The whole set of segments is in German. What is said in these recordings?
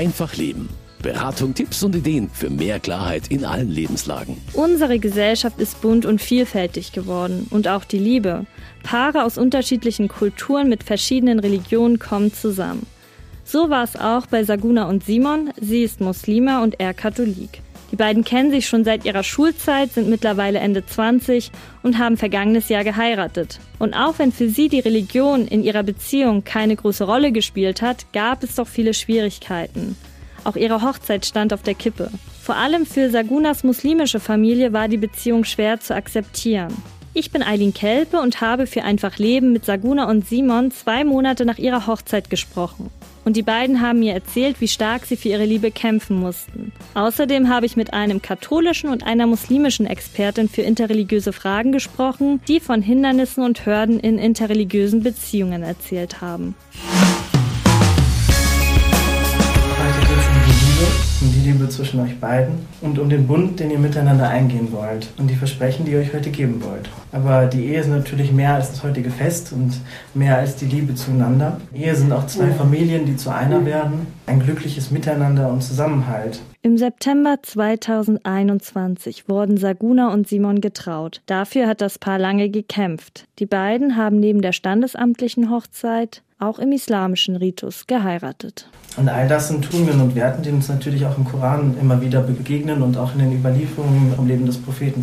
Einfach Leben. Beratung, Tipps und Ideen für mehr Klarheit in allen Lebenslagen. Unsere Gesellschaft ist bunt und vielfältig geworden und auch die Liebe. Paare aus unterschiedlichen Kulturen mit verschiedenen Religionen kommen zusammen. So war es auch bei Saguna und Simon. Sie ist Muslima und er Katholik. Die beiden kennen sich schon seit ihrer Schulzeit, sind mittlerweile Ende 20 und haben vergangenes Jahr geheiratet. Und auch wenn für sie die Religion in ihrer Beziehung keine große Rolle gespielt hat, gab es doch viele Schwierigkeiten. Auch ihre Hochzeit stand auf der Kippe. Vor allem für Sagunas muslimische Familie war die Beziehung schwer zu akzeptieren. Ich bin Eileen Kelpe und habe für Einfach Leben mit Saguna und Simon zwei Monate nach ihrer Hochzeit gesprochen. Und die beiden haben mir erzählt, wie stark sie für ihre Liebe kämpfen mussten. Außerdem habe ich mit einem katholischen und einer muslimischen Expertin für interreligiöse Fragen gesprochen, die von Hindernissen und Hürden in interreligiösen Beziehungen erzählt haben. Um die Liebe zwischen euch beiden und um den Bund, den ihr miteinander eingehen wollt und die Versprechen, die ihr euch heute geben wollt. Aber die Ehe ist natürlich mehr als das heutige Fest und mehr als die Liebe zueinander. Ehe sind auch zwei Familien, die zu einer werden, ein glückliches Miteinander und Zusammenhalt. Im September 2021 wurden Saguna und Simon getraut. Dafür hat das Paar lange gekämpft. Die beiden haben neben der standesamtlichen Hochzeit auch im islamischen Ritus geheiratet. Und all das sind Tugenden und Werten, die uns natürlich auch im Koran immer wieder begegnen und auch in den Überlieferungen vom Leben des Propheten.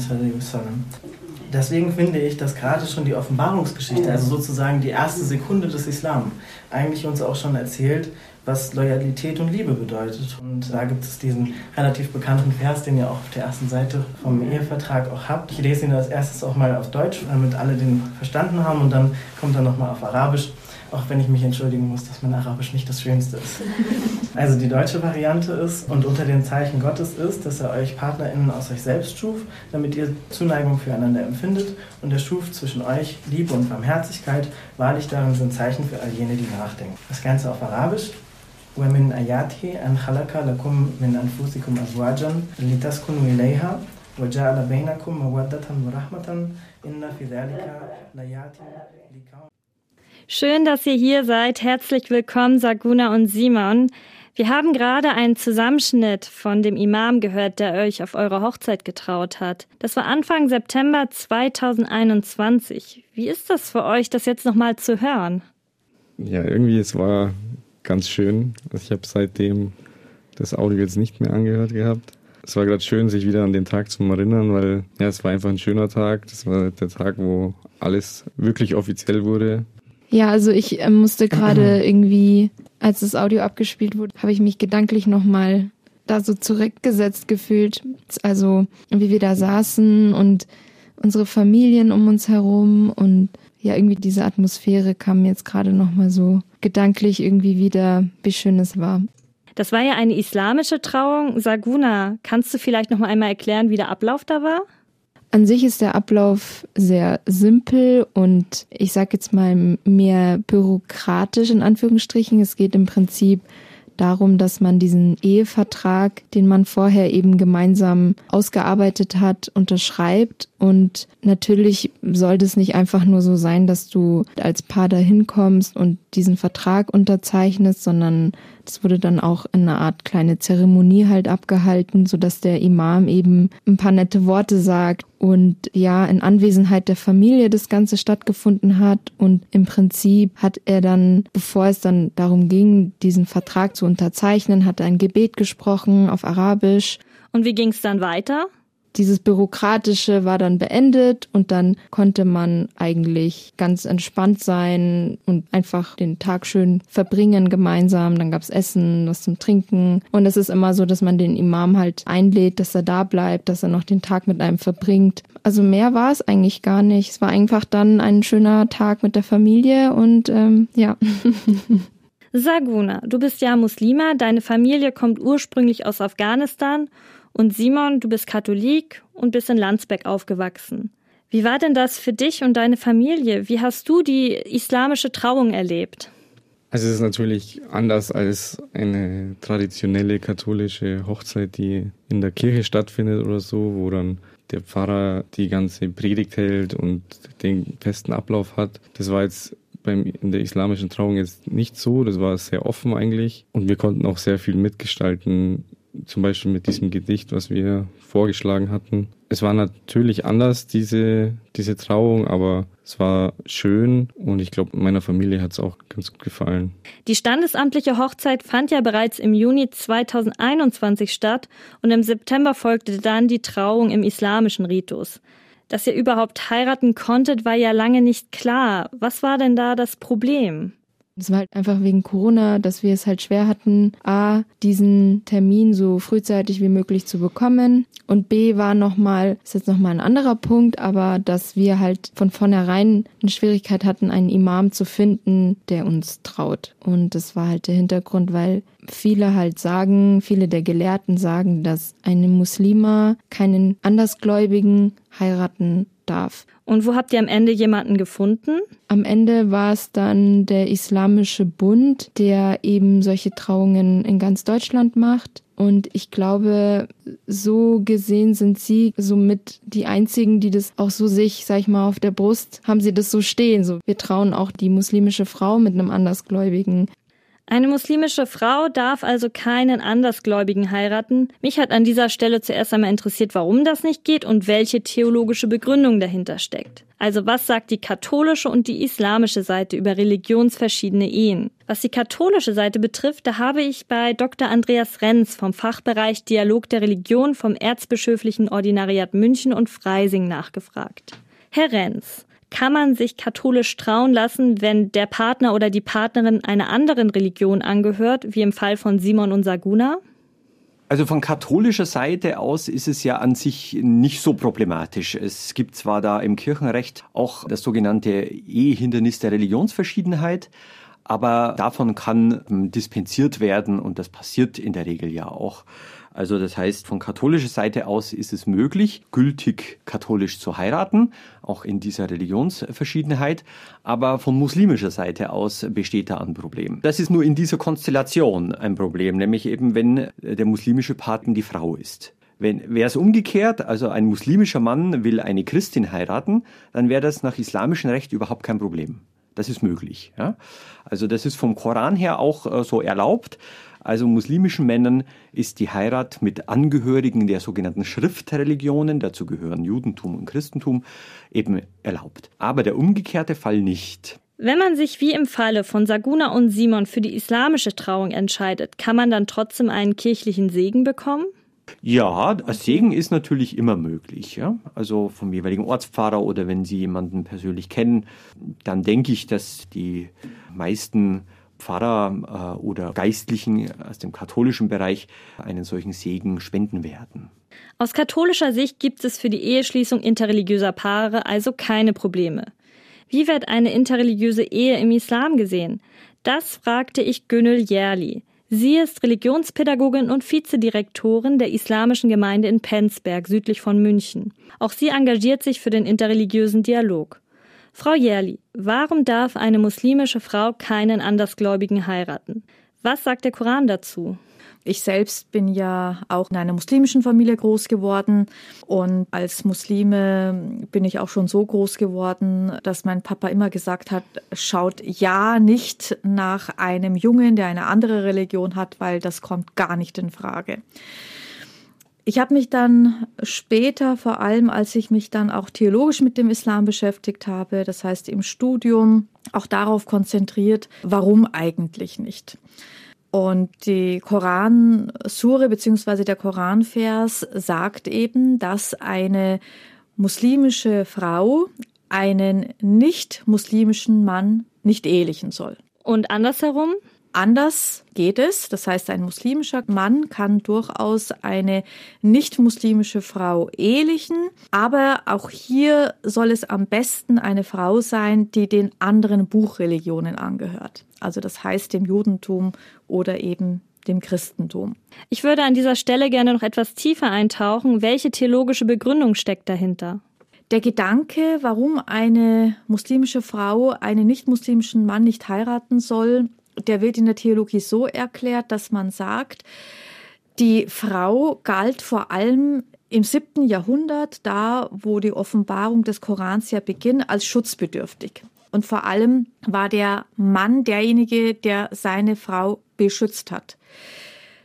Deswegen finde ich, dass gerade schon die Offenbarungsgeschichte, also sozusagen die erste Sekunde des Islam, eigentlich uns auch schon erzählt, was Loyalität und Liebe bedeutet. Und da gibt es diesen relativ bekannten Vers, den ihr auch auf der ersten Seite vom Ehevertrag auch habt. Ich lese ihn als erstes auch mal auf Deutsch, damit alle den verstanden haben und dann kommt er nochmal auf Arabisch auch wenn ich mich entschuldigen muss, dass mein Arabisch nicht das Schönste ist. Also die deutsche Variante ist, und unter den Zeichen Gottes ist, dass er euch PartnerInnen aus euch selbst schuf, damit ihr Zuneigung füreinander empfindet, und er schuf zwischen euch Liebe und Barmherzigkeit. Wahrlich darin sind Zeichen für all jene, die nachdenken. Das Ganze auf Arabisch. ومن آياته أن خلق لكم من أنفسكم أزواجا لتسكنوا إليها وجعل بينكم مودة ورحمة إن في ذلك لآيات لقوم Schön, dass ihr hier seid. Herzlich willkommen, Saguna und Simon. Wir haben gerade einen Zusammenschnitt von dem Imam gehört, der euch auf eure Hochzeit getraut hat. Das war Anfang September 2021. Wie ist das für euch, das jetzt nochmal zu hören? Ja, irgendwie, es war ganz schön. Also ich habe seitdem das Audio jetzt nicht mehr angehört gehabt. Es war gerade schön, sich wieder an den Tag zu erinnern, weil ja, es war einfach ein schöner Tag. Das war der Tag, wo alles wirklich offiziell wurde. Ja, also ich äh, musste gerade irgendwie, als das Audio abgespielt wurde, habe ich mich gedanklich nochmal da so zurückgesetzt gefühlt. Also wie wir da saßen und unsere Familien um uns herum und ja, irgendwie diese Atmosphäre kam jetzt gerade nochmal so gedanklich irgendwie wieder, wie schön es war. Das war ja eine islamische Trauung. Saguna, kannst du vielleicht noch mal einmal erklären, wie der Ablauf da war? An sich ist der Ablauf sehr simpel und ich sage jetzt mal mehr bürokratisch in Anführungsstrichen. Es geht im Prinzip darum, dass man diesen Ehevertrag, den man vorher eben gemeinsam ausgearbeitet hat, unterschreibt. Und natürlich sollte es nicht einfach nur so sein, dass du als Paar dahin kommst und diesen Vertrag unterzeichnest, sondern das wurde dann auch in einer Art kleine Zeremonie halt abgehalten, so dass der Imam eben ein paar nette Worte sagt und ja, in Anwesenheit der Familie das Ganze stattgefunden hat und im Prinzip hat er dann, bevor es dann darum ging, diesen Vertrag zu unterzeichnen, hat er ein Gebet gesprochen auf Arabisch. Und wie ging es dann weiter? Dieses Bürokratische war dann beendet und dann konnte man eigentlich ganz entspannt sein und einfach den Tag schön verbringen gemeinsam. Dann gab's Essen, was zum Trinken. Und es ist immer so, dass man den Imam halt einlädt, dass er da bleibt, dass er noch den Tag mit einem verbringt. Also mehr war es eigentlich gar nicht. Es war einfach dann ein schöner Tag mit der Familie und ähm, ja. Saguna, du bist ja Muslima, deine Familie kommt ursprünglich aus Afghanistan und Simon, du bist Katholik und bist in Landsberg aufgewachsen. Wie war denn das für dich und deine Familie? Wie hast du die islamische Trauung erlebt? Also es ist natürlich anders als eine traditionelle katholische Hochzeit, die in der Kirche stattfindet oder so, wo dann der Pfarrer die ganze Predigt hält und den festen Ablauf hat. Das war jetzt beim, in der islamischen Trauung jetzt nicht so. Das war sehr offen eigentlich. Und wir konnten auch sehr viel mitgestalten, zum Beispiel mit diesem Gedicht, was wir vorgeschlagen hatten. Es war natürlich anders, diese, diese Trauung, aber es war schön und ich glaube, meiner Familie hat es auch ganz gut gefallen. Die standesamtliche Hochzeit fand ja bereits im Juni 2021 statt und im September folgte dann die Trauung im islamischen Ritus. Dass ihr überhaupt heiraten konntet, war ja lange nicht klar. Was war denn da das Problem? Es war halt einfach wegen Corona, dass wir es halt schwer hatten, A, diesen Termin so frühzeitig wie möglich zu bekommen. Und B war nochmal, ist jetzt nochmal ein anderer Punkt, aber dass wir halt von vornherein eine Schwierigkeit hatten, einen Imam zu finden, der uns traut. Und das war halt der Hintergrund, weil viele halt sagen, viele der Gelehrten sagen, dass eine Muslima keinen Andersgläubigen heiraten darf. Und wo habt ihr am Ende jemanden gefunden? Am Ende war es dann der Islamische Bund, der eben solche Trauungen in ganz Deutschland macht. Und ich glaube, so gesehen sind sie somit die einzigen, die das auch so sich, sag ich mal, auf der Brust haben sie das so stehen. So, wir trauen auch die muslimische Frau mit einem Andersgläubigen. Eine muslimische Frau darf also keinen Andersgläubigen heiraten. Mich hat an dieser Stelle zuerst einmal interessiert, warum das nicht geht und welche theologische Begründung dahinter steckt. Also was sagt die katholische und die islamische Seite über religionsverschiedene Ehen? Was die katholische Seite betrifft, da habe ich bei Dr. Andreas Renz vom Fachbereich Dialog der Religion vom Erzbischöflichen Ordinariat München und Freising nachgefragt. Herr Renz, kann man sich katholisch trauen lassen, wenn der Partner oder die Partnerin einer anderen Religion angehört, wie im Fall von Simon und Saguna? Also von katholischer Seite aus ist es ja an sich nicht so problematisch. Es gibt zwar da im Kirchenrecht auch das sogenannte Ehehindernis der Religionsverschiedenheit, aber davon kann dispensiert werden und das passiert in der Regel ja auch. Also das heißt, von katholischer Seite aus ist es möglich, gültig katholisch zu heiraten, auch in dieser Religionsverschiedenheit. Aber von muslimischer Seite aus besteht da ein Problem. Das ist nur in dieser Konstellation ein Problem, nämlich eben wenn der muslimische Partner die Frau ist. Wenn wäre es umgekehrt, also ein muslimischer Mann will eine Christin heiraten, dann wäre das nach islamischem Recht überhaupt kein Problem. Das ist möglich. Ja? Also das ist vom Koran her auch äh, so erlaubt also muslimischen Männern, ist die Heirat mit Angehörigen der sogenannten Schriftreligionen, dazu gehören Judentum und Christentum, eben erlaubt. Aber der umgekehrte Fall nicht. Wenn man sich wie im Falle von Saguna und Simon für die islamische Trauung entscheidet, kann man dann trotzdem einen kirchlichen Segen bekommen? Ja, Segen ist natürlich immer möglich. Ja? Also vom jeweiligen Ortspfarrer oder wenn Sie jemanden persönlich kennen, dann denke ich, dass die meisten Pfarrer äh, oder Geistlichen aus dem katholischen Bereich einen solchen Segen spenden werden. Aus katholischer Sicht gibt es für die Eheschließung interreligiöser Paare also keine Probleme. Wie wird eine interreligiöse Ehe im Islam gesehen? Das fragte ich Gönül Yerli. Sie ist Religionspädagogin und Vizedirektorin der Islamischen Gemeinde in Penzberg, südlich von München. Auch sie engagiert sich für den interreligiösen Dialog. Frau Jährli, warum darf eine muslimische Frau keinen Andersgläubigen heiraten? Was sagt der Koran dazu? Ich selbst bin ja auch in einer muslimischen Familie groß geworden und als Muslime bin ich auch schon so groß geworden, dass mein Papa immer gesagt hat, schaut ja nicht nach einem Jungen, der eine andere Religion hat, weil das kommt gar nicht in Frage. Ich habe mich dann später, vor allem als ich mich dann auch theologisch mit dem Islam beschäftigt habe, das heißt im Studium, auch darauf konzentriert, warum eigentlich nicht. Und die Koran-Sure bzw. der Koranvers sagt eben, dass eine muslimische Frau einen nicht-muslimischen Mann nicht ehelichen soll. Und andersherum? Anders geht es. Das heißt, ein muslimischer Mann kann durchaus eine nicht-muslimische Frau ehelichen. Aber auch hier soll es am besten eine Frau sein, die den anderen Buchreligionen angehört. Also das heißt dem Judentum oder eben dem Christentum. Ich würde an dieser Stelle gerne noch etwas tiefer eintauchen. Welche theologische Begründung steckt dahinter? Der Gedanke, warum eine muslimische Frau einen nicht-muslimischen Mann nicht heiraten soll, der wird in der Theologie so erklärt, dass man sagt, die Frau galt vor allem im siebten Jahrhundert, da wo die Offenbarung des Korans ja beginnt, als schutzbedürftig. Und vor allem war der Mann derjenige, der seine Frau beschützt hat.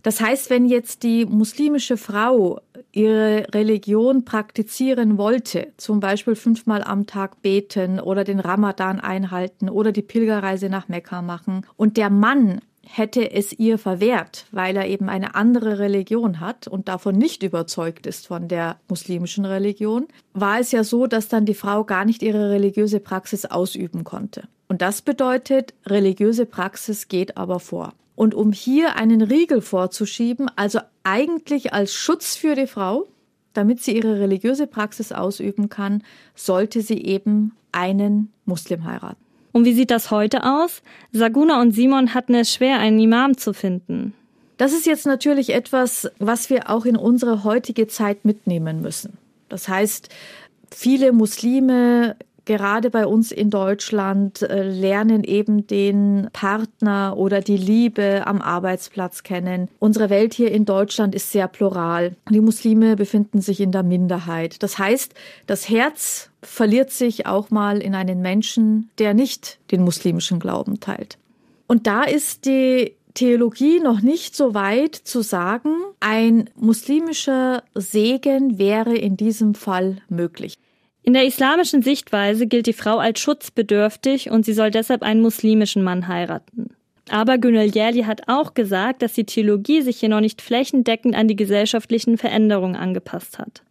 Das heißt, wenn jetzt die muslimische Frau ihre Religion praktizieren wollte, zum Beispiel fünfmal am Tag beten oder den Ramadan einhalten oder die Pilgerreise nach Mekka machen und der Mann hätte es ihr verwehrt, weil er eben eine andere Religion hat und davon nicht überzeugt ist von der muslimischen Religion, war es ja so, dass dann die Frau gar nicht ihre religiöse Praxis ausüben konnte. Und das bedeutet, religiöse Praxis geht aber vor. Und um hier einen Riegel vorzuschieben, also eigentlich als Schutz für die Frau, damit sie ihre religiöse Praxis ausüben kann, sollte sie eben einen Muslim heiraten. Und wie sieht das heute aus? Saguna und Simon hatten es schwer, einen Imam zu finden. Das ist jetzt natürlich etwas, was wir auch in unsere heutige Zeit mitnehmen müssen. Das heißt, viele Muslime gerade bei uns in Deutschland äh, lernen eben den Partner oder die Liebe am Arbeitsplatz kennen. Unsere Welt hier in Deutschland ist sehr plural. Die Muslime befinden sich in der Minderheit. Das heißt, das Herz verliert sich auch mal in einen Menschen, der nicht den muslimischen Glauben teilt. Und da ist die Theologie noch nicht so weit zu sagen, ein muslimischer Segen wäre in diesem Fall möglich. In der islamischen Sichtweise gilt die Frau als schutzbedürftig und sie soll deshalb einen muslimischen Mann heiraten. Aber Günel Yerli hat auch gesagt, dass die Theologie sich hier noch nicht flächendeckend an die gesellschaftlichen Veränderungen angepasst hat.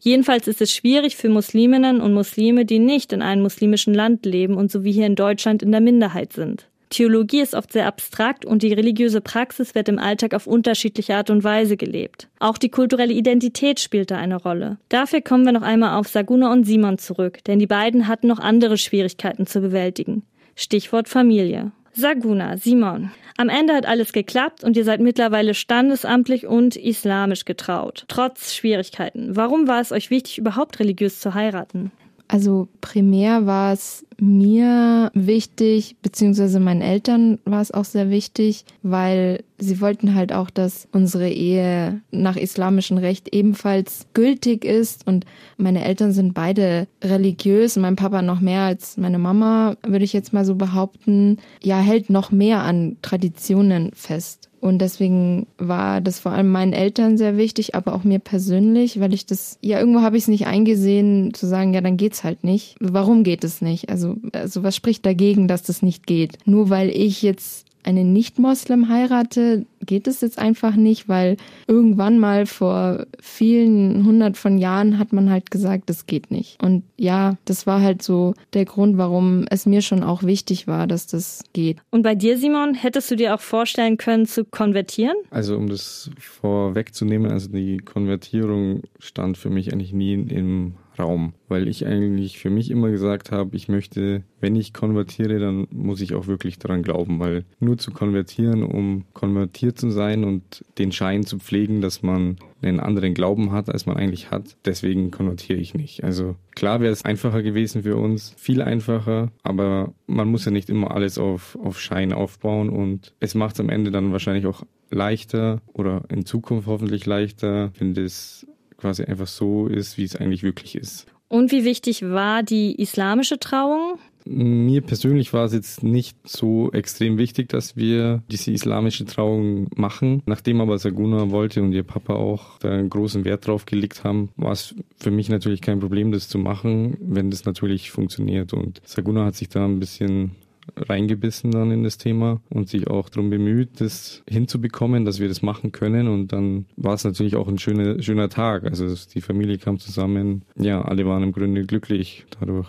Jedenfalls ist es schwierig für Musliminnen und Muslime, die nicht in einem muslimischen Land leben und so wie hier in Deutschland in der Minderheit sind. Theologie ist oft sehr abstrakt und die religiöse Praxis wird im Alltag auf unterschiedliche Art und Weise gelebt. Auch die kulturelle Identität spielt da eine Rolle. Dafür kommen wir noch einmal auf Saguna und Simon zurück, denn die beiden hatten noch andere Schwierigkeiten zu bewältigen. Stichwort Familie. Saguna, Simon. Am Ende hat alles geklappt und ihr seid mittlerweile standesamtlich und islamisch getraut. Trotz Schwierigkeiten. Warum war es euch wichtig, überhaupt religiös zu heiraten? Also primär war es mir wichtig, beziehungsweise meinen Eltern war es auch sehr wichtig, weil sie wollten halt auch, dass unsere Ehe nach islamischem Recht ebenfalls gültig ist. Und meine Eltern sind beide religiös, mein Papa noch mehr als meine Mama, würde ich jetzt mal so behaupten. Ja, hält noch mehr an Traditionen fest. Und deswegen war das vor allem meinen Eltern sehr wichtig, aber auch mir persönlich, weil ich das, ja, irgendwo habe ich es nicht eingesehen, zu sagen, ja, dann geht's halt nicht. Warum geht es nicht? Also, also was spricht dagegen, dass das nicht geht? Nur weil ich jetzt einen Nicht-Moslem heirate, geht es jetzt einfach nicht, weil irgendwann mal vor vielen hundert von Jahren hat man halt gesagt, das geht nicht. Und ja, das war halt so der Grund, warum es mir schon auch wichtig war, dass das geht. Und bei dir, Simon, hättest du dir auch vorstellen können, zu konvertieren? Also um das vorwegzunehmen, also die Konvertierung stand für mich eigentlich nie im Raum, weil ich eigentlich für mich immer gesagt habe, ich möchte, wenn ich konvertiere, dann muss ich auch wirklich daran glauben, weil nur zu konvertieren, um konvertiert zu sein und den Schein zu pflegen, dass man einen anderen Glauben hat, als man eigentlich hat, deswegen konvertiere ich nicht. Also klar wäre es einfacher gewesen für uns, viel einfacher, aber man muss ja nicht immer alles auf, auf Schein aufbauen und es macht es am Ende dann wahrscheinlich auch leichter oder in Zukunft hoffentlich leichter, wenn das quasi einfach so ist, wie es eigentlich wirklich ist. Und wie wichtig war die islamische Trauung? Mir persönlich war es jetzt nicht so extrem wichtig, dass wir diese islamische Trauung machen. Nachdem aber Saguna wollte und ihr Papa auch da einen großen Wert drauf gelegt haben, war es für mich natürlich kein Problem, das zu machen, wenn das natürlich funktioniert. Und Saguna hat sich da ein bisschen reingebissen dann in das Thema und sich auch darum bemüht, das hinzubekommen, dass wir das machen können. Und dann war es natürlich auch ein schöner, schöner Tag. Also die Familie kam zusammen. Ja, alle waren im Grunde glücklich dadurch.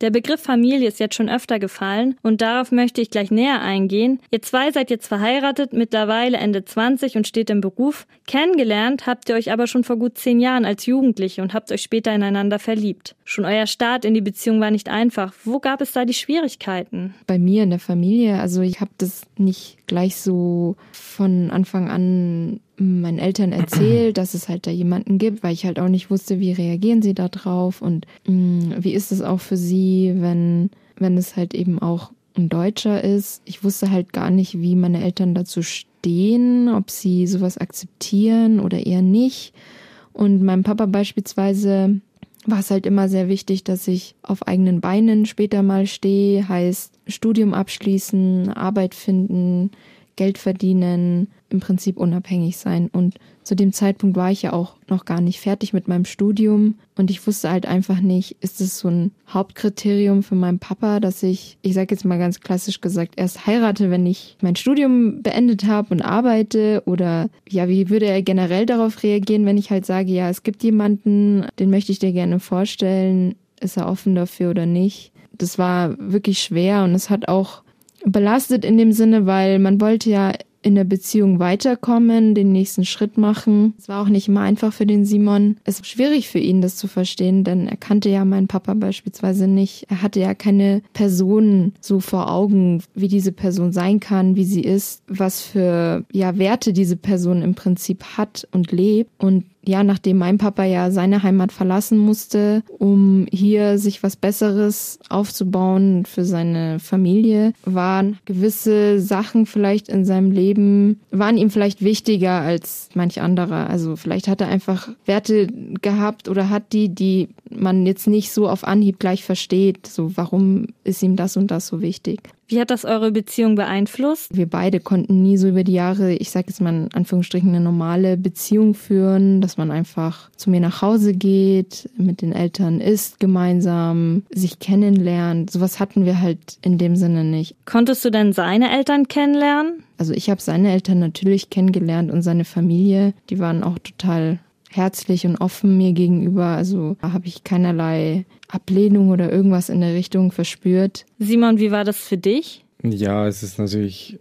Der Begriff Familie ist jetzt schon öfter gefallen und darauf möchte ich gleich näher eingehen. Ihr zwei seid jetzt verheiratet, mittlerweile Ende 20 und steht im Beruf. Kennengelernt habt ihr euch aber schon vor gut zehn Jahren als Jugendliche und habt euch später ineinander verliebt. Schon euer Start in die Beziehung war nicht einfach. Wo gab es da die Schwierigkeiten? Bei mir in der Familie, also ich habe das nicht gleich so von Anfang an meinen Eltern erzählt, dass es halt da jemanden gibt, weil ich halt auch nicht wusste, wie reagieren sie da drauf und mh, mm, wie ist es auch für sie, wenn, wenn es halt eben auch ein Deutscher ist. Ich wusste halt gar nicht, wie meine Eltern dazu stehen, ob sie sowas akzeptieren oder eher nicht. Und mein Papa beispielsweise war es halt immer sehr wichtig, dass ich auf eigenen Beinen später mal stehe, heißt Studium abschließen, Arbeit finden, Geld verdienen, im Prinzip unabhängig sein. Und zu dem Zeitpunkt war ich ja auch noch gar nicht fertig mit meinem Studium und ich wusste halt einfach nicht, ist es so ein Hauptkriterium für meinen Papa, dass ich, ich sage jetzt mal ganz klassisch gesagt, erst heirate, wenn ich mein Studium beendet habe und arbeite oder ja, wie würde er generell darauf reagieren, wenn ich halt sage, ja, es gibt jemanden, den möchte ich dir gerne vorstellen, ist er offen dafür oder nicht? Das war wirklich schwer und es hat auch belastet in dem Sinne, weil man wollte ja in der Beziehung weiterkommen, den nächsten Schritt machen. Es war auch nicht immer einfach für den Simon. Es war schwierig für ihn, das zu verstehen, denn er kannte ja meinen Papa beispielsweise nicht. Er hatte ja keine Person so vor Augen, wie diese Person sein kann, wie sie ist, was für ja Werte diese Person im Prinzip hat und lebt. Und ja, nachdem mein Papa ja seine Heimat verlassen musste, um hier sich was Besseres aufzubauen für seine Familie, waren gewisse Sachen vielleicht in seinem Leben, waren ihm vielleicht wichtiger als manch anderer. Also vielleicht hat er einfach Werte gehabt oder hat die, die man jetzt nicht so auf Anhieb gleich versteht. So, warum ist ihm das und das so wichtig? Wie hat das eure Beziehung beeinflusst? Wir beide konnten nie so über die Jahre, ich sage jetzt mal in Anführungsstrichen, eine normale Beziehung führen, dass man einfach zu mir nach Hause geht, mit den Eltern isst gemeinsam, sich kennenlernt. Sowas hatten wir halt in dem Sinne nicht. Konntest du denn seine Eltern kennenlernen? Also ich habe seine Eltern natürlich kennengelernt und seine Familie, die waren auch total herzlich und offen mir gegenüber. Also da habe ich keinerlei Ablehnung oder irgendwas in der Richtung verspürt. Simon, wie war das für dich? Ja, es ist natürlich,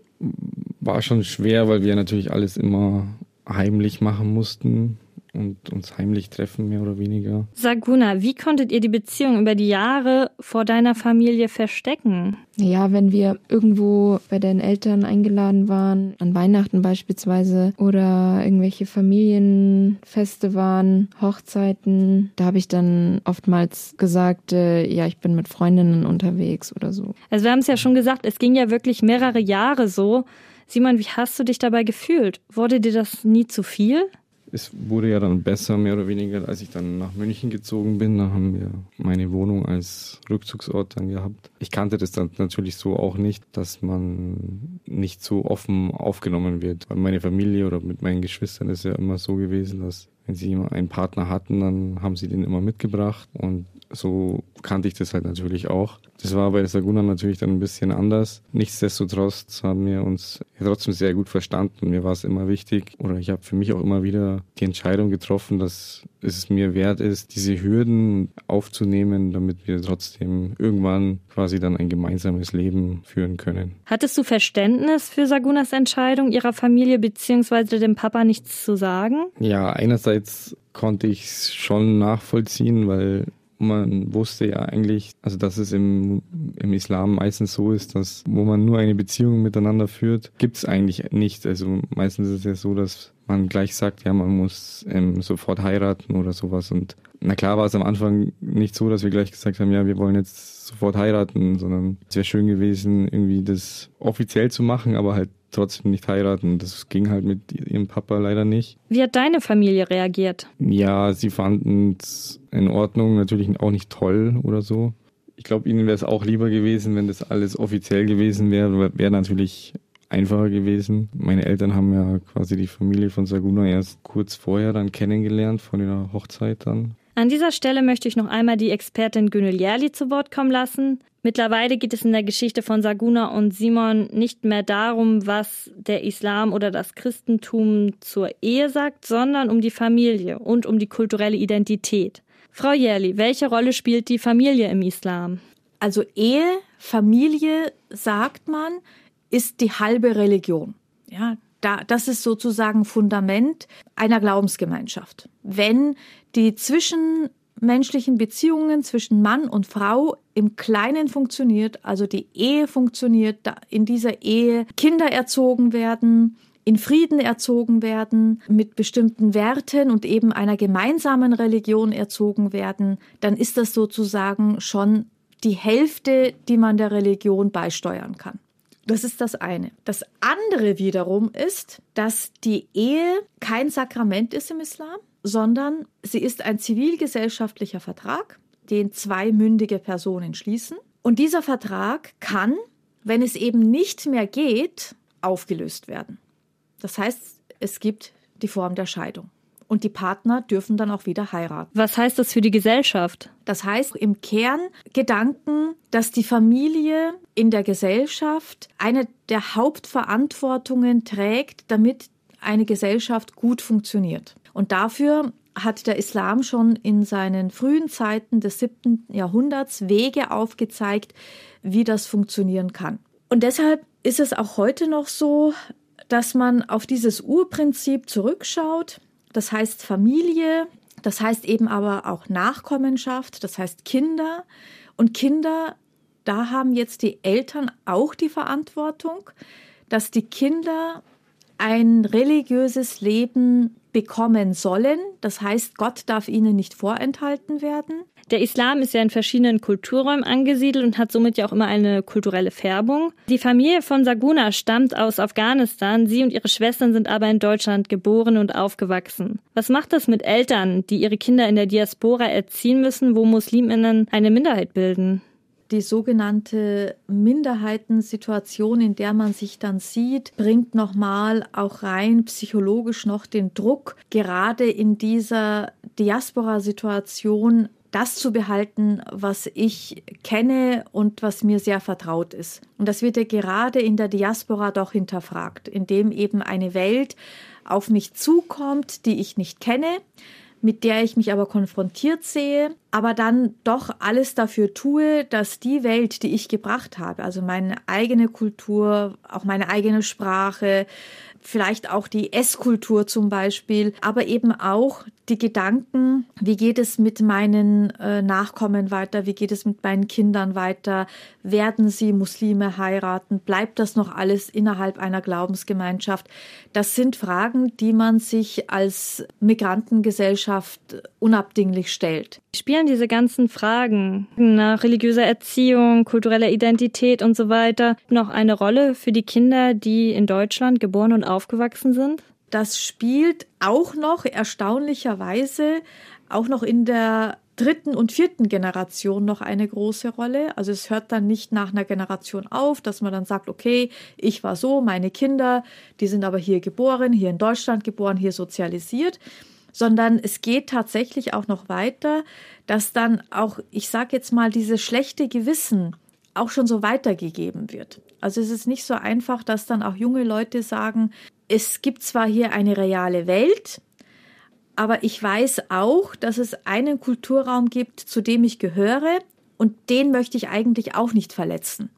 war schon schwer, weil wir natürlich alles immer heimlich machen mussten und uns heimlich treffen, mehr oder weniger. Saguna, wie konntet ihr die Beziehung über die Jahre vor deiner Familie verstecken? Ja, wenn wir irgendwo bei deinen Eltern eingeladen waren, an Weihnachten beispielsweise, oder irgendwelche Familienfeste waren, Hochzeiten, da habe ich dann oftmals gesagt, äh, ja, ich bin mit Freundinnen unterwegs oder so. Also wir haben es ja schon gesagt, es ging ja wirklich mehrere Jahre so. Simon, wie hast du dich dabei gefühlt? Wurde dir das nie zu viel? Es wurde ja dann besser, mehr oder weniger, als ich dann nach München gezogen bin. Da haben wir meine Wohnung als Rückzugsort dann gehabt. Ich kannte das dann natürlich so auch nicht, dass man nicht so offen aufgenommen wird. Weil meine Familie oder mit meinen Geschwistern ist ja immer so gewesen, dass wenn sie einen Partner hatten, dann haben sie den immer mitgebracht und so kannte ich das halt natürlich auch. Das war bei Saguna natürlich dann ein bisschen anders. Nichtsdestotrotz haben wir uns trotzdem sehr gut verstanden. Mir war es immer wichtig oder ich habe für mich auch immer wieder die Entscheidung getroffen, dass es mir wert ist, diese Hürden aufzunehmen, damit wir trotzdem irgendwann quasi dann ein gemeinsames Leben führen können. Hattest du Verständnis für Sagunas Entscheidung, ihrer Familie bzw. dem Papa nichts zu sagen? Ja, einerseits konnte ich es schon nachvollziehen, weil man wusste ja eigentlich, also dass es im, im Islam meistens so ist, dass wo man nur eine Beziehung miteinander führt, gibt es eigentlich nicht. Also meistens ist es ja so, dass man gleich sagt, ja, man muss ähm, sofort heiraten oder sowas. Und na klar war es am Anfang nicht so, dass wir gleich gesagt haben, ja, wir wollen jetzt sofort heiraten, sondern es wäre schön gewesen, irgendwie das offiziell zu machen, aber halt trotzdem nicht heiraten. Das ging halt mit ihrem Papa leider nicht. Wie hat deine Familie reagiert? Ja, sie fanden es in Ordnung, natürlich auch nicht toll oder so. Ich glaube, ihnen wäre es auch lieber gewesen, wenn das alles offiziell gewesen wäre. Wäre natürlich einfacher gewesen. Meine Eltern haben ja quasi die Familie von Saguna erst kurz vorher dann kennengelernt, von der Hochzeit dann. An dieser Stelle möchte ich noch einmal die Expertin Günel Jerli zu Wort kommen lassen. Mittlerweile geht es in der Geschichte von Saguna und Simon nicht mehr darum, was der Islam oder das Christentum zur Ehe sagt, sondern um die Familie und um die kulturelle Identität. Frau Jerli, welche Rolle spielt die Familie im Islam? Also Ehe, Familie, sagt man, ist die halbe Religion. Ja, da, das ist sozusagen Fundament einer Glaubensgemeinschaft. Wenn die zwischenmenschlichen Beziehungen zwischen Mann und Frau im Kleinen funktioniert, also die Ehe funktioniert, in dieser Ehe Kinder erzogen werden, in Frieden erzogen werden, mit bestimmten Werten und eben einer gemeinsamen Religion erzogen werden, dann ist das sozusagen schon die Hälfte, die man der Religion beisteuern kann. Das ist das eine. Das andere wiederum ist, dass die Ehe kein Sakrament ist im Islam. sondern sie ist ein zivilgesellschaftlicher Vertrag, den zwei mündige Personen schließen. Und dieser Vertrag kann, wenn es eben nicht mehr geht, aufgelöst werden. Das heißt, es gibt die Form der Scheidung. Und die Partner dürfen dann auch wieder heiraten. Was heißt das für die Gesellschaft? Das heißt im Kern Gedanken, dass die Familie in der Gesellschaft eine der Hauptverantwortungen trägt, damit eine Gesellschaft gut funktioniert. Und dafür hat der Islam schon in seinen frühen Zeiten des siebten Jahrhunderts Wege aufgezeigt, wie das funktionieren kann. Und deshalb ist es auch heute noch so, dass man auf dieses Urprinzip zurückschaut. Das heißt Familie, das heißt eben aber auch Nachkommenschaft, das heißt Kinder. Und Kinder, da haben jetzt die Eltern auch die Verantwortung, dass die Kinder ein religiöses Leben bekommen sollen. Das heißt, Gott darf ihnen nicht vorenthalten werden. Der Islam ist ja in verschiedenen Kulturräumen angesiedelt und hat somit ja auch immer eine kulturelle Färbung. Die Familie von Saguna stammt aus Afghanistan. Sie und ihre Schwestern sind aber in Deutschland geboren und aufgewachsen. Was macht das mit Eltern, die ihre Kinder in der Diaspora erziehen müssen, wo Musliminnen eine Minderheit bilden? Die sogenannte Minderheitensituation, in der man sich dann sieht, bringt nochmal auch rein psychologisch noch den Druck, gerade in dieser Diaspora-Situation das zu behalten, was ich kenne und was mir sehr vertraut ist. Und das wird ja gerade in der Diaspora doch hinterfragt, indem eben eine Welt auf mich zukommt, die ich nicht kenne, mit der ich mich aber konfrontiert sehe, aber dann doch alles dafür tue, dass die Welt, die ich gebracht habe, also meine eigene Kultur, auch meine eigene Sprache, vielleicht auch die Esskultur zum Beispiel, aber eben auch die Gedanken, wie geht es mit meinen äh, Nachkommen weiter, wie geht es mit meinen Kindern weiter, werden sie Muslime heiraten, bleibt das noch alles innerhalb einer Glaubensgemeinschaft? Das sind Fragen, die man sich als Migrantengesellschaft unabdinglich stellt. Spielen diese ganzen Fragen nach religiöser Erziehung, kultureller Identität und so weiter noch eine Rolle für die Kinder, die in Deutschland geboren und aufgewachsen sind? Das spielt auch noch erstaunlicherweise auch noch in der dritten und vierten Generation noch eine große Rolle. Also es hört dann nicht nach einer Generation auf, dass man dann sagt, okay, ich war so, meine Kinder, die sind aber hier geboren, hier in Deutschland geboren, hier sozialisiert, sondern es geht tatsächlich auch noch weiter, dass dann auch, ich sage jetzt mal, dieses schlechte Gewissen auch schon so weitergegeben wird. Also es ist nicht so einfach, dass dann auch junge Leute sagen, es gibt zwar hier eine reale Welt, aber ich weiß auch, dass es einen Kulturraum gibt, zu dem ich gehöre und den möchte ich eigentlich auch nicht verletzen.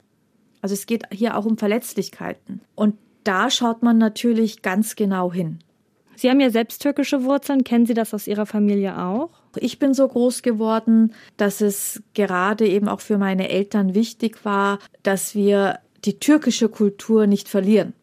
Also es geht hier auch um Verletzlichkeiten. Und da schaut man natürlich ganz genau hin. Sie haben ja selbst türkische Wurzeln. Kennen Sie das aus Ihrer Familie auch? Ich bin so groß geworden, dass es gerade eben auch für meine Eltern wichtig war, dass wir die türkische Kultur nicht verlieren.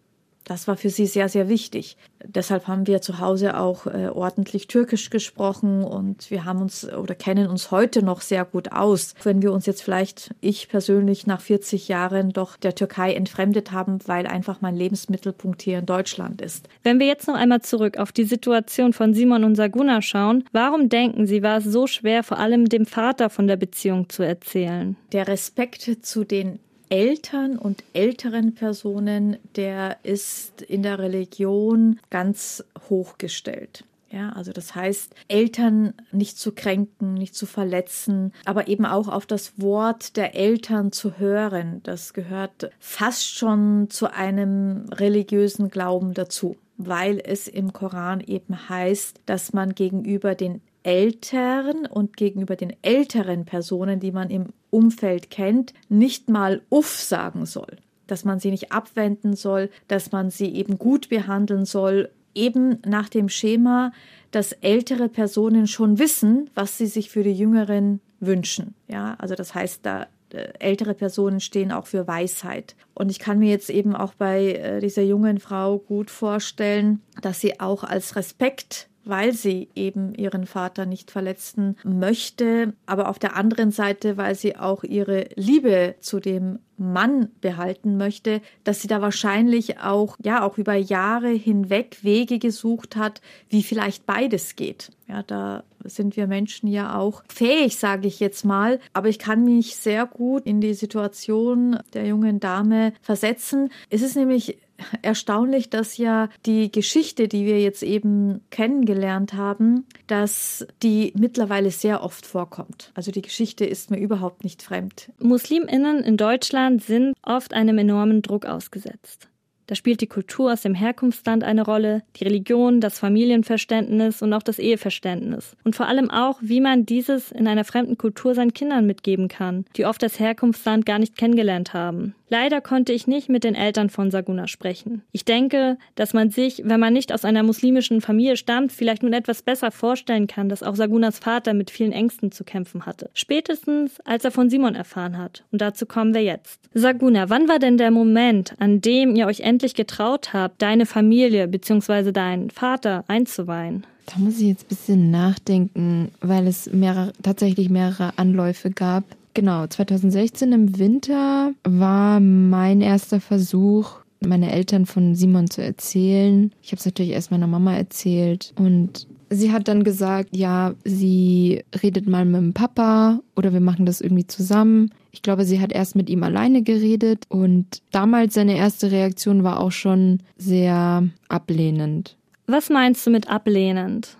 Das war für sie sehr, sehr wichtig. Deshalb haben wir zu Hause auch äh, ordentlich Türkisch gesprochen und wir haben uns oder kennen uns heute noch sehr gut aus. Wenn wir uns jetzt vielleicht, ich persönlich nach 40 Jahren doch der Türkei entfremdet haben, weil einfach mein Lebensmittelpunkt hier in Deutschland ist. Wenn wir jetzt noch einmal zurück auf die Situation von Simon und Saguna schauen, warum denken Sie, war es so schwer, vor allem dem Vater von der Beziehung zu erzählen? Der Respekt zu den Eltern und älteren Personen, der ist in der Religion ganz hochgestellt. Ja, also das heißt, Eltern nicht zu kränken, nicht zu verletzen, aber eben auch auf das Wort der Eltern zu hören. Das gehört fast schon zu einem religiösen Glauben dazu, weil es im Koran eben heißt, dass man gegenüber den Eltern und gegenüber den älteren Personen, die man im Umfeld kennt, nicht mal uff sagen soll, dass man sie nicht abwenden soll, dass man sie eben gut behandeln soll, eben nach dem Schema, dass ältere Personen schon wissen, was sie sich für die Jüngeren wünschen. Ja, also das heißt, da äh, ältere Personen stehen auch für Weisheit. Und ich kann mir jetzt eben auch bei äh, dieser jungen Frau gut vorstellen, dass sie auch als Respekt weil sie eben ihren Vater nicht verletzen möchte, aber auf der anderen Seite, weil sie auch ihre Liebe zu dem Mann behalten möchte, dass sie da wahrscheinlich auch, ja, auch über Jahre hinweg Wege gesucht hat, wie vielleicht beides geht. Ja, da sind wir Menschen ja auch fähig, sage ich jetzt mal. Aber ich kann mich sehr gut in die Situation der jungen Dame versetzen. Es ist nämlich erstaunlich, dass ja die Geschichte, die wir jetzt eben kennengelernt haben, dass die mittlerweile sehr oft vorkommt. Also die Geschichte ist mir überhaupt nicht fremd. Musliminnen in Deutschland sind oft einem enormen Druck ausgesetzt. Da spielt die Kultur aus dem Herkunftsland eine Rolle, die Religion, das Familienverständnis und auch das Eheverständnis. Und vor allem auch, wie man dieses in einer fremden Kultur seinen Kindern mitgeben kann, die oft das Herkunftsland gar nicht kennengelernt haben. Leider konnte ich nicht mit den Eltern von Saguna sprechen. Ich denke, dass man sich, wenn man nicht aus einer muslimischen Familie stammt, vielleicht nun etwas besser vorstellen kann, dass auch Sagunas Vater mit vielen Ängsten zu kämpfen hatte. Spätestens, als er von Simon erfahren hat. Und dazu kommen wir jetzt. Saguna, wann war denn der Moment, an dem ihr euch endlich getraut habt, deine Familie bzw. deinen Vater einzuweihen? Da muss ich jetzt ein bisschen nachdenken, weil es mehrere, tatsächlich mehrere Anläufe gab. Genau, 2016 im Winter war mein erster Versuch, meine Eltern von Simon zu erzählen. Ich habe es natürlich erst meiner Mama erzählt und sie hat dann gesagt, ja, sie redet mal mit dem Papa oder wir machen das irgendwie zusammen. Ich glaube, sie hat erst mit ihm alleine geredet und damals seine erste Reaktion war auch schon sehr ablehnend. Was meinst du mit ablehnend?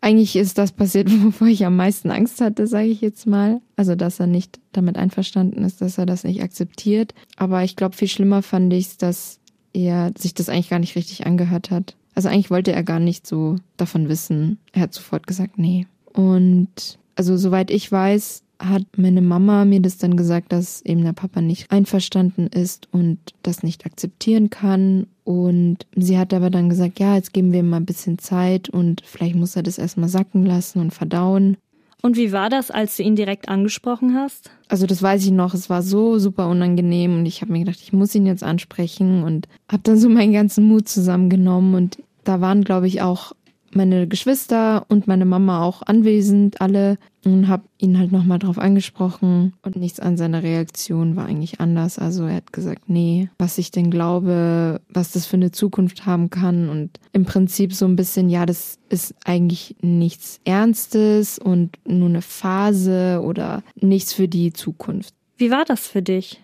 Eigentlich ist das passiert, wovor ich am meisten Angst hatte, sage ich jetzt mal. Also, dass er nicht damit einverstanden ist, dass er das nicht akzeptiert. Aber ich glaube, viel schlimmer fand ich es, dass er sich das eigentlich gar nicht richtig angehört hat. Also eigentlich wollte er gar nicht so davon wissen. Er hat sofort gesagt, nee. Und also soweit ich weiß, hat meine Mama mir das dann gesagt, dass eben der Papa nicht einverstanden ist und das nicht akzeptieren kann. Und sie hat aber dann gesagt, ja, jetzt geben wir ihm mal ein bisschen Zeit und vielleicht muss er das erstmal sacken lassen und verdauen. Und wie war das, als du ihn direkt angesprochen hast? Also das weiß ich noch, es war so super unangenehm und ich habe mir gedacht, ich muss ihn jetzt ansprechen und habe dann so meinen ganzen Mut zusammengenommen und da waren, glaube ich, auch meine Geschwister und meine Mama auch anwesend, alle, und habe ihn halt nochmal drauf angesprochen und nichts an seiner Reaktion war eigentlich anders. Also er hat gesagt, nee, was ich denn glaube, was das für eine Zukunft haben kann und im Prinzip so ein bisschen, ja, das ist eigentlich nichts Ernstes und nur eine Phase oder nichts für die Zukunft. Wie war das für dich?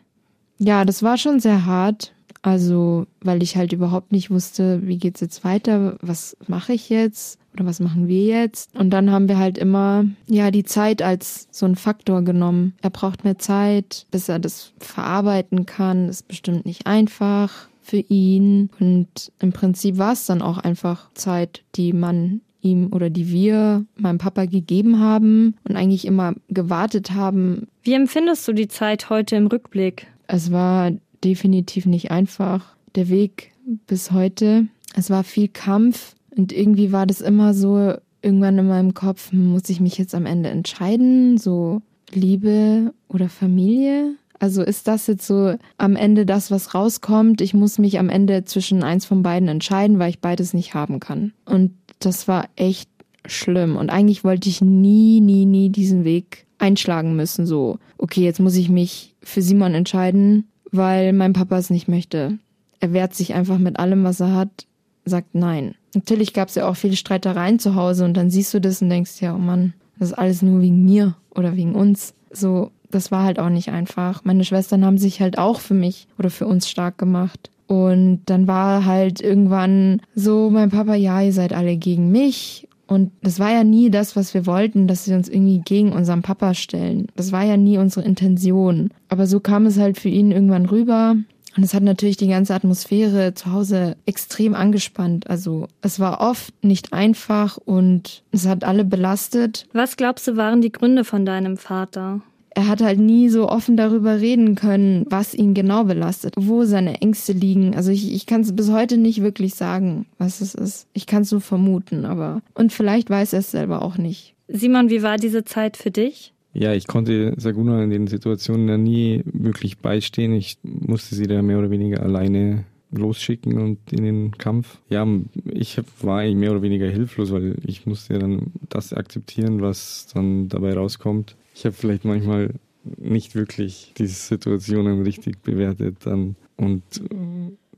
Ja, das war schon sehr hart. Also, weil ich halt überhaupt nicht wusste, wie geht's jetzt weiter, was mache ich jetzt oder was machen wir jetzt? Und dann haben wir halt immer, ja, die Zeit als so ein Faktor genommen. Er braucht mehr Zeit, bis er das verarbeiten kann. Ist bestimmt nicht einfach für ihn. Und im Prinzip war es dann auch einfach Zeit, die man ihm oder die wir meinem Papa gegeben haben und eigentlich immer gewartet haben. Wie empfindest du die Zeit heute im Rückblick? Es war definitiv nicht einfach. Der Weg bis heute. Es war viel Kampf und irgendwie war das immer so, irgendwann in meinem Kopf, muss ich mich jetzt am Ende entscheiden, so Liebe oder Familie? Also ist das jetzt so am Ende das, was rauskommt? Ich muss mich am Ende zwischen eins von beiden entscheiden, weil ich beides nicht haben kann. Und das war echt schlimm. Und eigentlich wollte ich nie, nie, nie diesen Weg einschlagen müssen. So, okay, jetzt muss ich mich für Simon entscheiden weil mein Papa es nicht möchte. Er wehrt sich einfach mit allem, was er hat, sagt nein. Natürlich gab es ja auch viele Streitereien zu Hause und dann siehst du das und denkst, ja, oh Mann, das ist alles nur wegen mir oder wegen uns. So, das war halt auch nicht einfach. Meine Schwestern haben sich halt auch für mich oder für uns stark gemacht. Und dann war halt irgendwann so, mein Papa, ja, ihr seid alle gegen mich. Und das war ja nie das, was wir wollten, dass sie uns irgendwie gegen unseren Papa stellen. Das war ja nie unsere Intention. Aber so kam es halt für ihn irgendwann rüber. Und es hat natürlich die ganze Atmosphäre zu Hause extrem angespannt. Also es war oft nicht einfach und es hat alle belastet. Was glaubst du waren die Gründe von deinem Vater? Er hat halt nie so offen darüber reden können, was ihn genau belastet, wo seine Ängste liegen. Also ich, ich kann es bis heute nicht wirklich sagen, was es ist. Ich kann es nur vermuten, aber und vielleicht weiß er es selber auch nicht. Simon, wie war diese Zeit für dich? Ja, ich konnte Saguna in den Situationen ja nie wirklich beistehen. Ich musste sie da mehr oder weniger alleine losschicken und in den Kampf. Ja, ich war eigentlich mehr oder weniger hilflos, weil ich musste ja dann das akzeptieren, was dann dabei rauskommt. Ich habe vielleicht manchmal nicht wirklich diese Situationen richtig bewertet dann und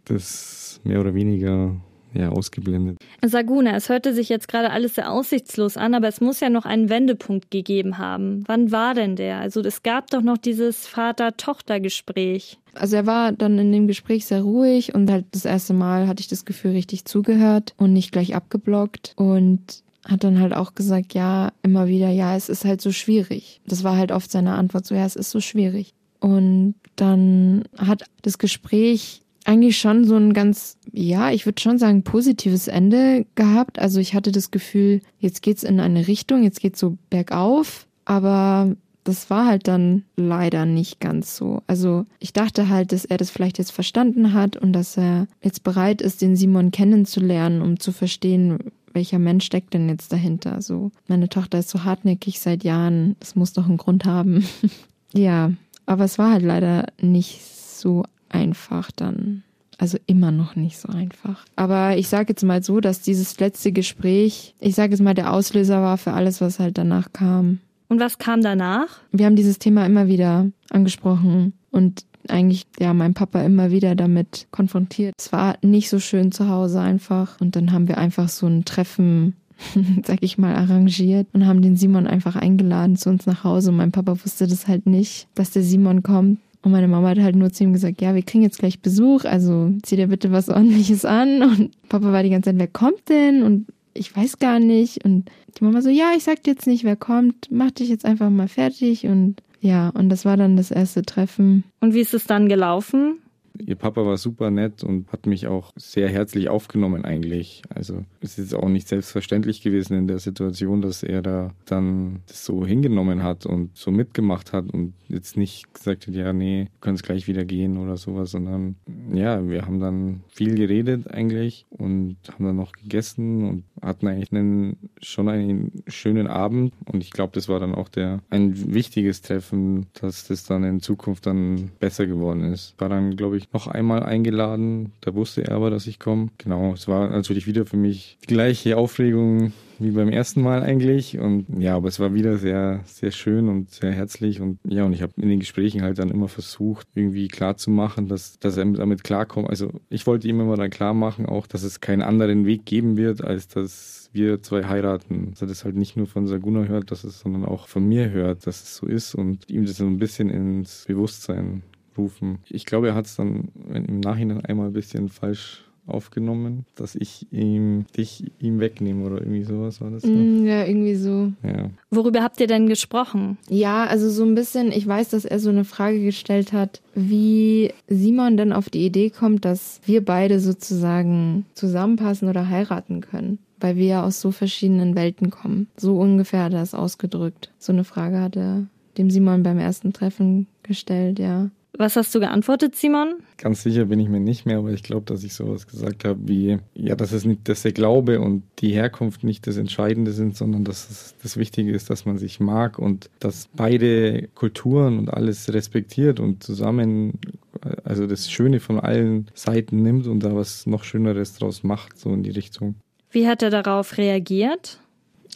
das mehr oder weniger ja, ausgeblendet. Saguna, es hörte sich jetzt gerade alles sehr aussichtslos an, aber es muss ja noch einen Wendepunkt gegeben haben. Wann war denn der? Also es gab doch noch dieses Vater-Tochter-Gespräch. Also er war dann in dem Gespräch sehr ruhig und halt das erste Mal hatte ich das Gefühl richtig zugehört und nicht gleich abgeblockt und hat dann halt auch gesagt, ja, immer wieder, ja, es ist halt so schwierig. Das war halt oft seine Antwort so, ja, es ist so schwierig. Und dann hat das Gespräch eigentlich schon so ein ganz, ja, ich würde schon sagen, positives Ende gehabt. Also ich hatte das Gefühl, jetzt geht's in eine Richtung, jetzt geht's so bergauf, aber das war halt dann leider nicht ganz so. Also ich dachte halt, dass er das vielleicht jetzt verstanden hat und dass er jetzt bereit ist, den Simon kennenzulernen, um zu verstehen, welcher Mensch steckt denn jetzt dahinter. So, meine Tochter ist so hartnäckig seit Jahren, es muss doch einen Grund haben. ja, aber es war halt leider nicht so einfach dann. Also immer noch nicht so einfach. Aber ich sage jetzt mal so, dass dieses letzte Gespräch, ich sage jetzt mal, der Auslöser war für alles, was halt danach kam. Und was kam danach? Wir haben dieses Thema immer wieder angesprochen und eigentlich ja mein Papa immer wieder damit konfrontiert. Es war nicht so schön zu Hause einfach und dann haben wir einfach so ein Treffen sag ich mal, arrangiert und haben den Simon einfach eingeladen zu uns nach Hause. Und mein Papa wusste das halt nicht, dass der Simon kommt. Und meine Mama hat halt nur zu ihm gesagt, ja, wir kriegen jetzt gleich Besuch, also zieh dir bitte was ordentliches an. Und Papa war die ganze Zeit, wer kommt denn? Und ich weiß gar nicht. Und die Mama so, ja, ich sag dir jetzt nicht, wer kommt, mach dich jetzt einfach mal fertig. Und ja, und das war dann das erste Treffen. Und wie ist es dann gelaufen? Ihr Papa war super nett und hat mich auch sehr herzlich aufgenommen eigentlich. Also es ist auch nicht selbstverständlich gewesen in der Situation, dass er da dann das so hingenommen hat und so mitgemacht hat und jetzt nicht gesagt hat, ja, nee, du kannst gleich wieder gehen oder sowas, sondern ja, wir haben dann viel geredet eigentlich und haben dann noch gegessen und hatten eigentlich einen, schon einen schönen Abend und ich glaube, das war dann auch der ein wichtiges Treffen, dass das dann in Zukunft dann besser geworden ist. War dann, glaube ich, noch einmal eingeladen. Da wusste er aber, dass ich komme. Genau, es war natürlich wieder für mich die gleiche Aufregung wie beim ersten Mal eigentlich. Und ja, aber es war wieder sehr, sehr schön und sehr herzlich. Und ja, und ich habe in den Gesprächen halt dann immer versucht, irgendwie klarzumachen, dass, dass er damit klarkommt. Also ich wollte ihm immer dann klar machen, auch, dass es keinen anderen Weg geben wird, als dass wir zwei heiraten. Dass er das halt nicht nur von Saguna hört, dass es, sondern auch von mir hört, dass es so ist und ihm das so ein bisschen ins Bewusstsein rufen. Ich glaube, er hat es dann im Nachhinein einmal ein bisschen falsch aufgenommen, dass ich ihm dich ihm wegnehme oder irgendwie sowas war das. Mm, ja, irgendwie so. Ja. Worüber habt ihr denn gesprochen? Ja, also so ein bisschen, ich weiß, dass er so eine Frage gestellt hat, wie Simon denn auf die Idee kommt, dass wir beide sozusagen zusammenpassen oder heiraten können. Weil wir ja aus so verschiedenen Welten kommen. So ungefähr hat er es ausgedrückt. So eine Frage hat er dem Simon beim ersten Treffen gestellt, ja. Was hast du geantwortet, Simon? Ganz sicher bin ich mir nicht mehr, aber ich glaube, dass ich sowas gesagt habe wie, ja, dass es nicht, dass der Glaube und die Herkunft nicht das Entscheidende sind, sondern dass es das Wichtige ist, dass man sich mag und dass beide Kulturen und alles respektiert und zusammen, also das Schöne von allen Seiten nimmt und da was noch Schöneres draus macht, so in die Richtung. Wie hat er darauf reagiert?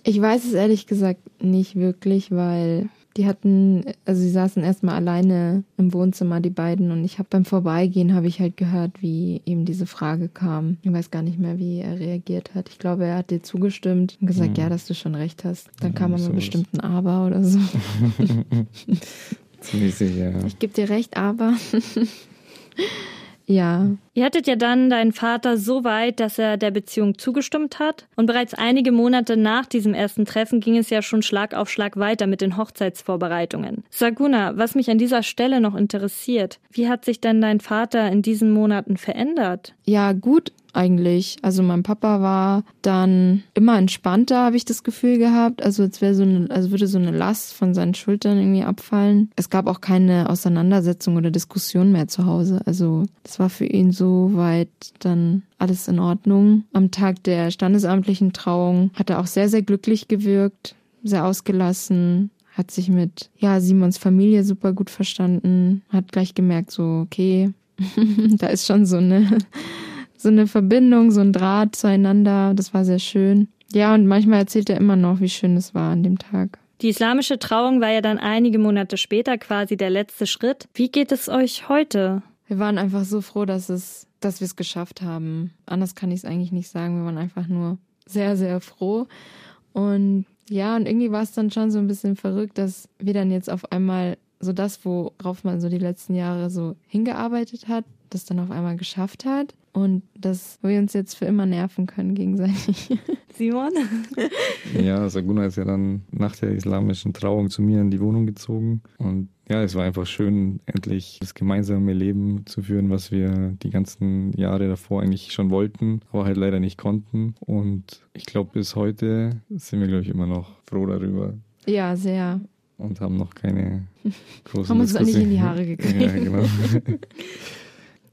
Ich weiß es ehrlich gesagt nicht wirklich, weil die hatten, also sie saßen erstmal alleine im Wohnzimmer, die beiden, und ich habe beim Vorbeigehen habe ich halt gehört, wie ihm diese Frage kam. Ich weiß gar nicht mehr, wie er reagiert hat. Ich glaube, er hat dir zugestimmt und gesagt, mhm. ja, dass du schon recht hast. Dann ja, kam aber bestimmt ein Aber oder so. Ziemlich sicher. Ja. Ich gebe dir recht, aber Ja. Ihr hattet ja dann deinen Vater so weit, dass er der Beziehung zugestimmt hat. Und bereits einige Monate nach diesem ersten Treffen ging es ja schon Schlag auf Schlag weiter mit den Hochzeitsvorbereitungen. Saguna, was mich an dieser Stelle noch interessiert, wie hat sich denn dein Vater in diesen Monaten verändert? Ja, gut eigentlich. Also mein Papa war dann immer entspannter, habe ich das Gefühl gehabt. Also als so eine, also würde so eine Last von seinen Schultern irgendwie abfallen. Es gab auch keine Auseinandersetzung oder Diskussion mehr zu Hause. Also das war für ihn so weit dann alles in Ordnung. Am Tag der standesamtlichen Trauung hat er auch sehr, sehr glücklich gewirkt, sehr ausgelassen, hat sich mit ja Simons Familie super gut verstanden, hat gleich gemerkt so okay, da ist schon so eine so eine Verbindung, so ein Draht zueinander. Das war sehr schön. Ja, und manchmal erzählt er immer noch, wie schön es war an dem Tag. Die islamische Trauung war ja dann einige Monate später quasi der letzte Schritt. Wie geht es euch heute? Wir waren einfach so froh, dass es, dass wir es geschafft haben. Anders kann ich es eigentlich nicht sagen. Wir waren einfach nur sehr, sehr froh. Und ja, und irgendwie war es dann schon so ein bisschen verrückt, dass wir dann jetzt auf einmal so das, worauf man so die letzten Jahre so hingearbeitet hat, das dann auf einmal geschafft hat und dass wir uns jetzt für immer nerven können gegenseitig. Simon? ja, Saguna ist ja dann nach der islamischen Trauung zu mir in die Wohnung gezogen und ja, es war einfach schön, endlich das gemeinsame Leben zu führen, was wir die ganzen Jahre davor eigentlich schon wollten, aber halt leider nicht konnten. Und ich glaube, bis heute sind wir, glaube ich, immer noch froh darüber. Ja, sehr. Und haben noch keine großen Haben uns nicht in die Haare gekriegt. Ja, genau.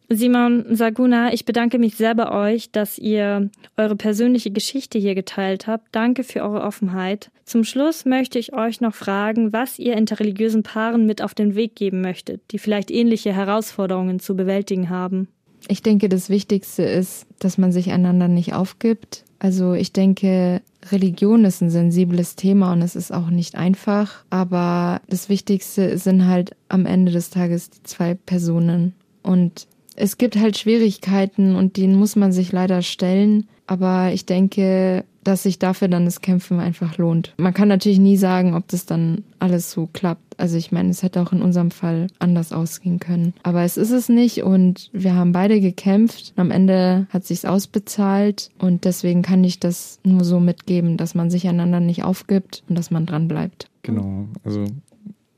Simon Saguna, ich bedanke mich sehr bei euch, dass ihr eure persönliche Geschichte hier geteilt habt. Danke für eure Offenheit. Zum Schluss möchte ich euch noch fragen, was ihr interreligiösen Paaren mit auf den Weg geben möchtet, die vielleicht ähnliche Herausforderungen zu bewältigen haben. Ich denke, das Wichtigste ist, dass man sich einander nicht aufgibt. Also ich denke, Religion ist ein sensibles Thema und es ist auch nicht einfach. Aber das Wichtigste sind halt am Ende des Tages die zwei Personen. Und es gibt halt Schwierigkeiten und denen muss man sich leider stellen. Aber ich denke, dass sich dafür dann das Kämpfen einfach lohnt. Man kann natürlich nie sagen, ob das dann alles so klappt. Also ich meine, es hätte auch in unserem Fall anders ausgehen können. Aber es ist es nicht und wir haben beide gekämpft. Am Ende hat sich's ausbezahlt und deswegen kann ich das nur so mitgeben, dass man sich einander nicht aufgibt und dass man dran bleibt. Genau. Also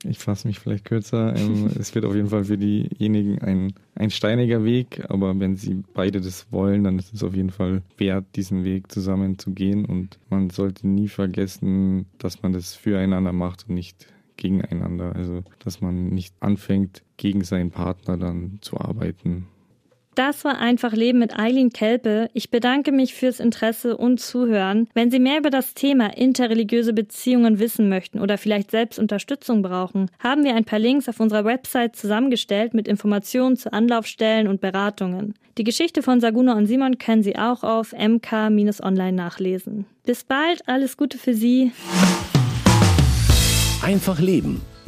ich fasse mich vielleicht kürzer. Ähm, es wird auf jeden Fall für diejenigen ein, ein steiniger Weg, aber wenn sie beide das wollen, dann ist es auf jeden Fall wert, diesen Weg zusammen zu gehen. Und man sollte nie vergessen, dass man das füreinander macht und nicht gegeneinander. Also, dass man nicht anfängt, gegen seinen Partner dann zu arbeiten. Das war einfach Leben mit Eileen Kelpe. Ich bedanke mich fürs Interesse und Zuhören. Wenn Sie mehr über das Thema interreligiöse Beziehungen wissen möchten oder vielleicht selbst Unterstützung brauchen, haben wir ein paar Links auf unserer Website zusammengestellt mit Informationen zu Anlaufstellen und Beratungen. Die Geschichte von Saguna und Simon können Sie auch auf mk-online nachlesen. Bis bald, alles Gute für Sie. Einfach Leben.